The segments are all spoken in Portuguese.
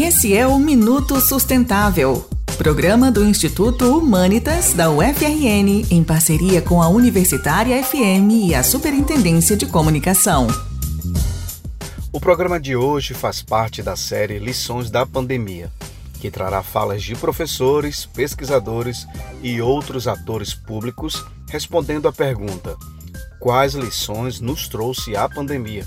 Esse é o Minuto Sustentável, programa do Instituto Humanitas da UFRN, em parceria com a Universitária FM e a Superintendência de Comunicação. O programa de hoje faz parte da série Lições da Pandemia, que trará falas de professores, pesquisadores e outros atores públicos respondendo à pergunta: quais lições nos trouxe a pandemia?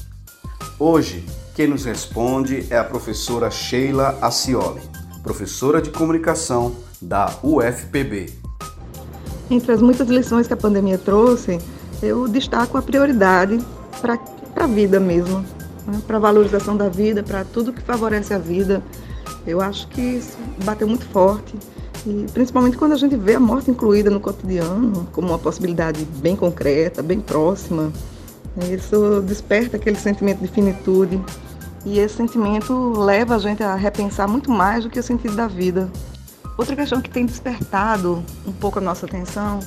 Hoje, quem nos responde é a professora Sheila Acioli, professora de comunicação da UFPB. Entre as muitas lições que a pandemia trouxe, eu destaco a prioridade para a vida mesmo, né? para a valorização da vida, para tudo que favorece a vida. Eu acho que isso bateu muito forte, e principalmente quando a gente vê a morte incluída no cotidiano como uma possibilidade bem concreta, bem próxima. Isso desperta aquele sentimento de finitude e esse sentimento leva a gente a repensar muito mais do que o sentido da vida. Outra questão que tem despertado um pouco a nossa atenção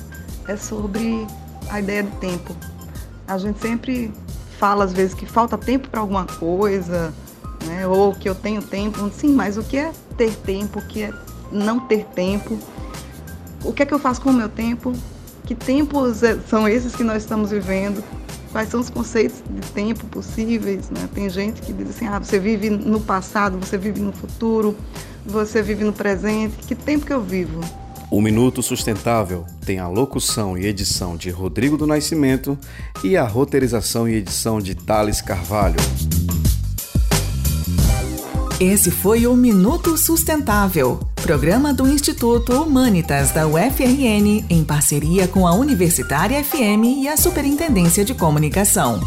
é sobre a ideia de tempo. A gente sempre fala às vezes que falta tempo para alguma coisa, né? ou que eu tenho tempo. Sim, mas o que é ter tempo? O que é não ter tempo? O que é que eu faço com o meu tempo? Que tempos é, são esses que nós estamos vivendo? Quais são os conceitos de tempo possíveis. Né? Tem gente que diz assim: ah, você vive no passado, você vive no futuro, você vive no presente. Que tempo que eu vivo? O Minuto Sustentável tem a locução e edição de Rodrigo do Nascimento e a roteirização e edição de Thales Carvalho. Esse foi o Minuto Sustentável, programa do Instituto Humanitas da UFRN, em parceria com a Universitária FM e a Superintendência de Comunicação.